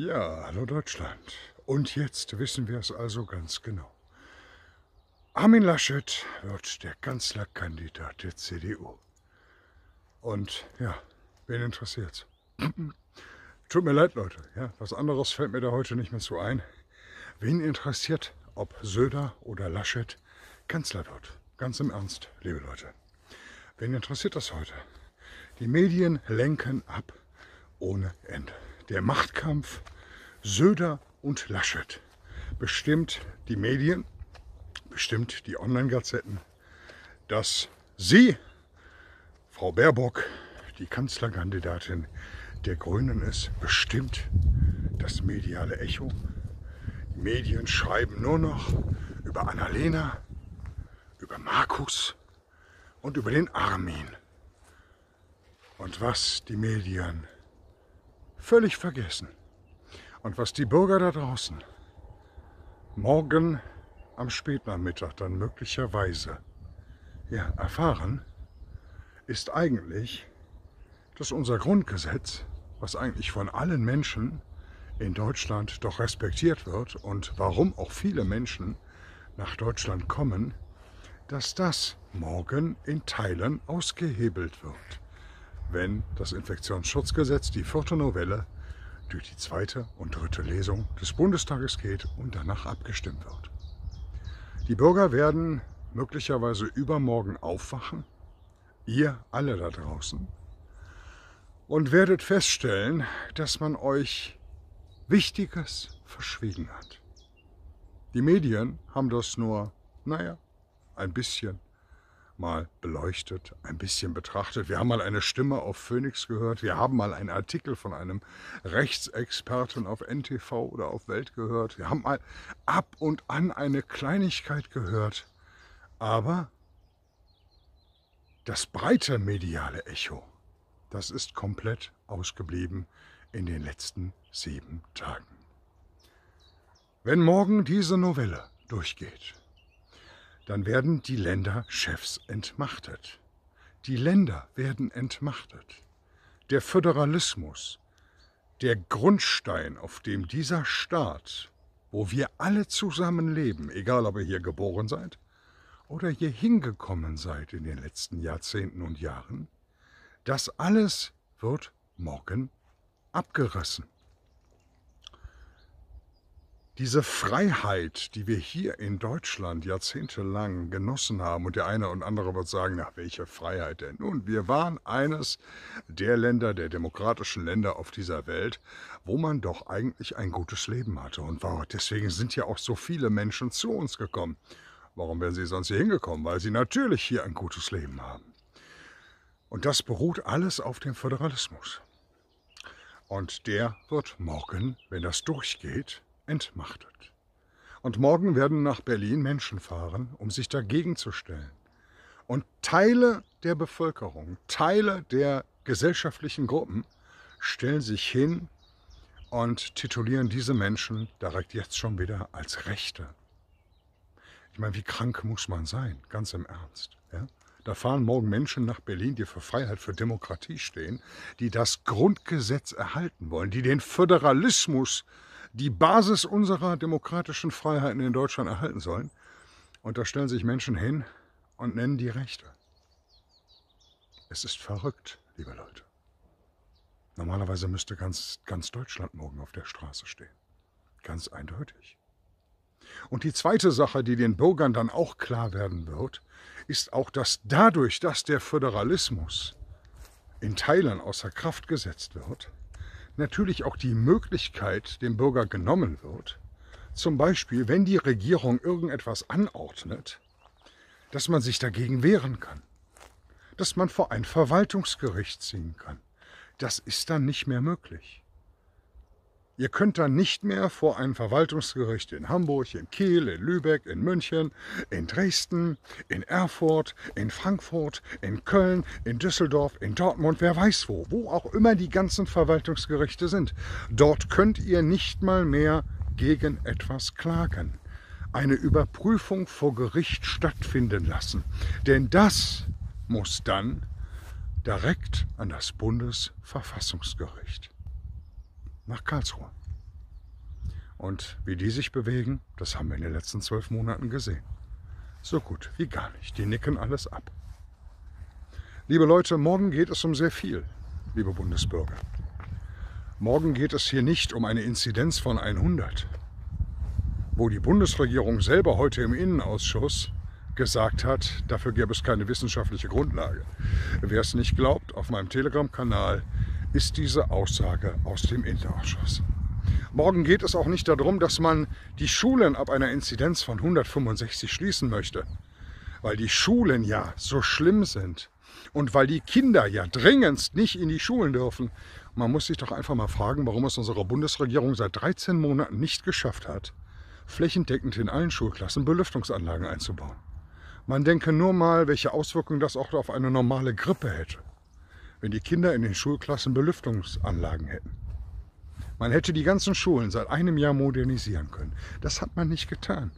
Ja, hallo Deutschland. Und jetzt wissen wir es also ganz genau. Armin Laschet wird der Kanzlerkandidat der CDU. Und ja, wen interessiert's? Tut mir leid, Leute. Ja, was anderes fällt mir da heute nicht mehr zu ein. Wen interessiert, ob Söder oder Laschet Kanzler wird? Ganz im Ernst, liebe Leute. Wen interessiert das heute? Die Medien lenken ab ohne Ende. Der Machtkampf Söder und Laschet bestimmt die Medien, bestimmt die Online-Gazetten, dass sie, Frau Baerbock, die Kanzlerkandidatin der Grünen ist, bestimmt das mediale Echo. Die Medien schreiben nur noch über Annalena, über Markus und über den Armin. Und was die Medien völlig vergessen. Und was die Bürger da draußen morgen am Spätnachmittag dann möglicherweise ja, erfahren, ist eigentlich, dass unser Grundgesetz, was eigentlich von allen Menschen in Deutschland doch respektiert wird und warum auch viele Menschen nach Deutschland kommen, dass das morgen in Teilen ausgehebelt wird wenn das Infektionsschutzgesetz, die vierte Novelle, durch die zweite und dritte Lesung des Bundestages geht und danach abgestimmt wird. Die Bürger werden möglicherweise übermorgen aufwachen, ihr alle da draußen, und werdet feststellen, dass man euch Wichtiges verschwiegen hat. Die Medien haben das nur, naja, ein bisschen mal beleuchtet, ein bisschen betrachtet. Wir haben mal eine Stimme auf Phoenix gehört. Wir haben mal einen Artikel von einem Rechtsexperten auf NTV oder auf Welt gehört. Wir haben mal ab und an eine Kleinigkeit gehört. Aber das breite mediale Echo, das ist komplett ausgeblieben in den letzten sieben Tagen. Wenn morgen diese Novelle durchgeht, dann werden die Länderchefs entmachtet. Die Länder werden entmachtet. Der Föderalismus, der Grundstein, auf dem dieser Staat, wo wir alle zusammen leben, egal ob ihr hier geboren seid oder hier hingekommen seid in den letzten Jahrzehnten und Jahren, das alles wird morgen abgerissen. Diese Freiheit, die wir hier in Deutschland jahrzehntelang genossen haben, und der eine und andere wird sagen, nach welche Freiheit denn? Nun, wir waren eines der Länder, der demokratischen Länder auf dieser Welt, wo man doch eigentlich ein gutes Leben hatte. Und deswegen sind ja auch so viele Menschen zu uns gekommen. Warum wären sie sonst hier hingekommen? Weil sie natürlich hier ein gutes Leben haben. Und das beruht alles auf dem Föderalismus. Und der wird morgen, wenn das durchgeht, entmachtet. Und morgen werden nach Berlin Menschen fahren, um sich dagegen zu stellen. Und Teile der Bevölkerung, Teile der gesellschaftlichen Gruppen stellen sich hin und titulieren diese Menschen direkt jetzt schon wieder als Rechte. Ich meine, wie krank muss man sein, ganz im Ernst. Ja? Da fahren morgen Menschen nach Berlin, die für Freiheit, für Demokratie stehen, die das Grundgesetz erhalten wollen, die den Föderalismus die Basis unserer demokratischen Freiheiten in Deutschland erhalten sollen. Und da stellen sich Menschen hin und nennen die Rechte. Es ist verrückt, liebe Leute. Normalerweise müsste ganz, ganz Deutschland morgen auf der Straße stehen. Ganz eindeutig. Und die zweite Sache, die den Bürgern dann auch klar werden wird, ist auch, dass dadurch, dass der Föderalismus in Teilen außer Kraft gesetzt wird, natürlich auch die Möglichkeit dem Bürger genommen wird, zum Beispiel, wenn die Regierung irgendetwas anordnet, dass man sich dagegen wehren kann, dass man vor ein Verwaltungsgericht ziehen kann. Das ist dann nicht mehr möglich. Ihr könnt dann nicht mehr vor ein Verwaltungsgericht in Hamburg, in Kiel, in Lübeck, in München, in Dresden, in Erfurt, in Frankfurt, in Köln, in Düsseldorf, in Dortmund, wer weiß wo, wo auch immer die ganzen Verwaltungsgerichte sind. Dort könnt ihr nicht mal mehr gegen etwas klagen. Eine Überprüfung vor Gericht stattfinden lassen. Denn das muss dann direkt an das Bundesverfassungsgericht nach Karlsruhe. Und wie die sich bewegen, das haben wir in den letzten zwölf Monaten gesehen. So gut wie gar nicht. Die nicken alles ab. Liebe Leute, morgen geht es um sehr viel, liebe Bundesbürger. Morgen geht es hier nicht um eine Inzidenz von 100, wo die Bundesregierung selber heute im Innenausschuss gesagt hat, dafür gäbe es keine wissenschaftliche Grundlage. Wer es nicht glaubt, auf meinem Telegram-Kanal ist diese Aussage aus dem Innenausschuss. Morgen geht es auch nicht darum, dass man die Schulen ab einer Inzidenz von 165 schließen möchte, weil die Schulen ja so schlimm sind und weil die Kinder ja dringendst nicht in die Schulen dürfen. Man muss sich doch einfach mal fragen, warum es unsere Bundesregierung seit 13 Monaten nicht geschafft hat, flächendeckend in allen Schulklassen Belüftungsanlagen einzubauen. Man denke nur mal, welche Auswirkungen das auch auf eine normale Grippe hätte, wenn die Kinder in den Schulklassen Belüftungsanlagen hätten. Man hätte die ganzen Schulen seit einem Jahr modernisieren können. Das hat man nicht getan.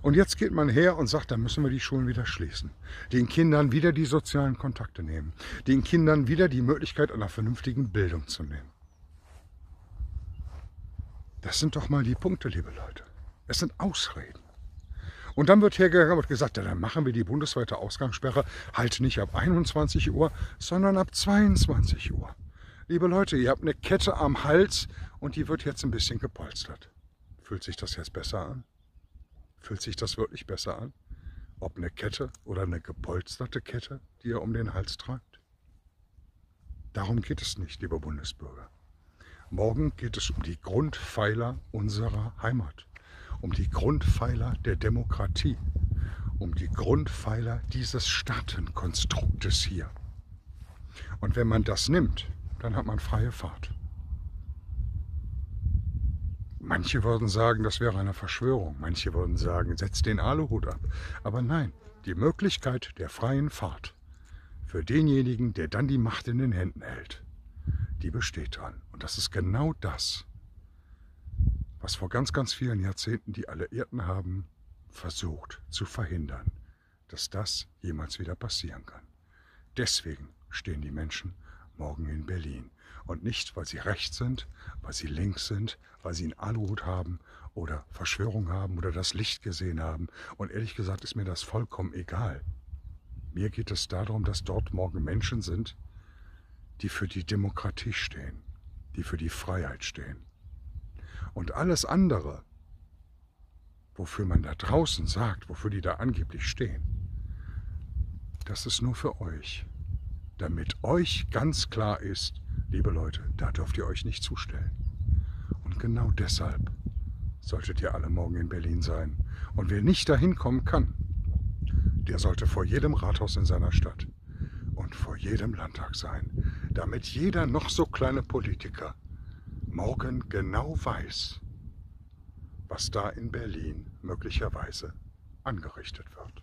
Und jetzt geht man her und sagt, da müssen wir die Schulen wieder schließen. Den Kindern wieder die sozialen Kontakte nehmen. Den Kindern wieder die Möglichkeit einer vernünftigen Bildung zu nehmen. Das sind doch mal die Punkte, liebe Leute. Es sind Ausreden. Und dann wird hergegangen und gesagt, ja, dann machen wir die bundesweite Ausgangssperre halt nicht ab 21 Uhr, sondern ab 22 Uhr. Liebe Leute, ihr habt eine Kette am Hals und die wird jetzt ein bisschen gepolstert. Fühlt sich das jetzt besser an? Fühlt sich das wirklich besser an? Ob eine Kette oder eine gepolsterte Kette, die ihr um den Hals tragt? Darum geht es nicht, liebe Bundesbürger. Morgen geht es um die Grundpfeiler unserer Heimat, um die Grundpfeiler der Demokratie, um die Grundpfeiler dieses Staatenkonstruktes hier. Und wenn man das nimmt, dann hat man freie Fahrt. Manche würden sagen, das wäre eine Verschwörung. Manche würden sagen, setzt den Aluhut ab. Aber nein, die Möglichkeit der freien Fahrt für denjenigen, der dann die Macht in den Händen hält, die besteht dran. Und das ist genau das, was vor ganz, ganz vielen Jahrzehnten die Alliierten haben versucht zu verhindern, dass das jemals wieder passieren kann. Deswegen stehen die Menschen morgen in Berlin. Und nicht, weil sie rechts sind, weil sie links sind, weil sie einen Aluhut haben oder Verschwörung haben oder das Licht gesehen haben. Und ehrlich gesagt ist mir das vollkommen egal. Mir geht es darum, dass dort morgen Menschen sind, die für die Demokratie stehen, die für die Freiheit stehen. Und alles andere, wofür man da draußen sagt, wofür die da angeblich stehen, das ist nur für euch damit euch ganz klar ist, liebe Leute, da dürft ihr euch nicht zustellen. Und genau deshalb solltet ihr alle morgen in Berlin sein. Und wer nicht dahin kommen kann, der sollte vor jedem Rathaus in seiner Stadt und vor jedem Landtag sein, damit jeder noch so kleine Politiker morgen genau weiß, was da in Berlin möglicherweise angerichtet wird.